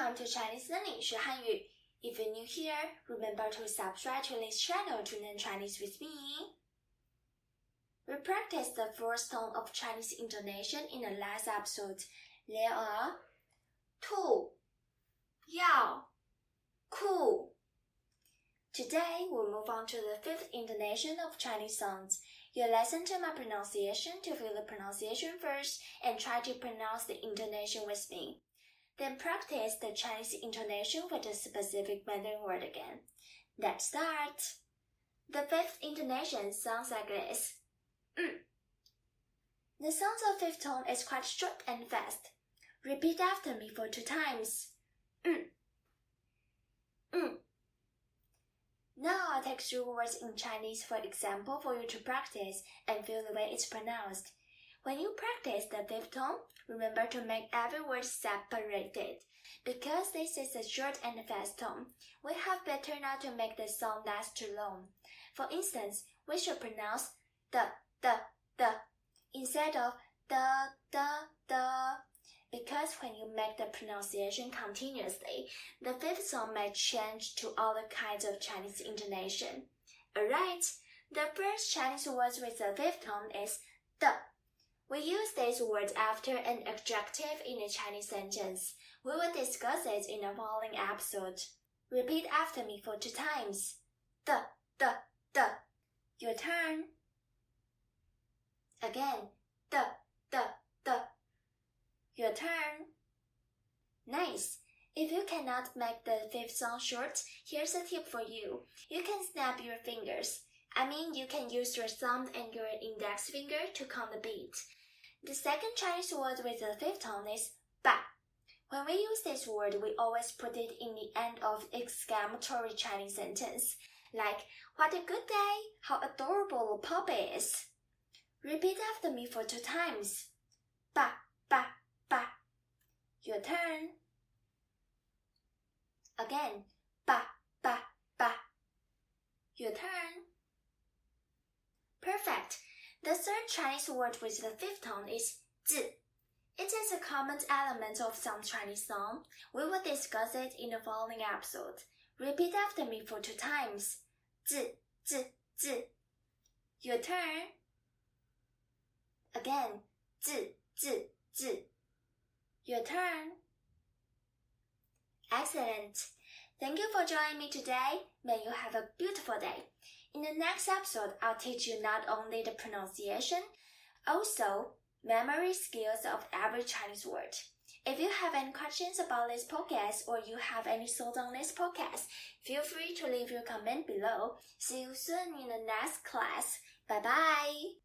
Welcome to Chinese Learning 学汉语 If you're new here, remember to subscribe to this channel to learn Chinese with me. We practiced the first tone of Chinese intonation in the last episode. There are 兔、要、酷. Today, we'll move on to the fifth intonation of Chinese sounds. You listen to my pronunciation to feel the pronunciation first and try to pronounce the intonation with me. Then practice the Chinese intonation with a specific Mandarin word again. Let's start. The fifth intonation sounds like this. Mm. The sound of fifth tone is quite short and fast. Repeat after me for two times. Mm. Mm. Now I'll take through words in Chinese for example for you to practice and feel the way it's pronounced. When you practice the fifth tone, remember to make every word separated. Because this is a short and fast tone, we have better not to make the sound last too long. For instance, we should pronounce the, the, the instead of the, the, the. Because when you make the pronunciation continuously, the fifth tone may change to other kinds of Chinese intonation. Alright, the first Chinese word with the fifth tone is the. We use this word after an adjective in a Chinese sentence. We will discuss it in the following episode. Repeat after me for two times. The, the, the. Your turn. Again. The, the, the. Your turn. Nice. If you cannot make the fifth sound short, here's a tip for you. You can snap your fingers. I mean, you can use your thumb and your index finger to count the beat. The second Chinese word with the fifth tone is ba. When we use this word, we always put it in the end of exclamatory Chinese sentence, like, what a good day, how adorable puppy is. Repeat after me for two times. Ba, ba, ba. Your turn. Again, ba, ba, ba. Your turn. Perfect. The third Chinese word with the fifth tone is 字. It is a common element of some Chinese song. We will discuss it in the following episode. Repeat after me for two times. 字,字,字. Your turn. Again. 字,字,字. Your turn. Excellent. Thank you for joining me today. May you have a beautiful day. In the next episode, I'll teach you not only the pronunciation, also memory skills of every Chinese word. If you have any questions about this podcast or you have any thoughts on this podcast, feel free to leave your comment below. See you soon in the next class. Bye bye.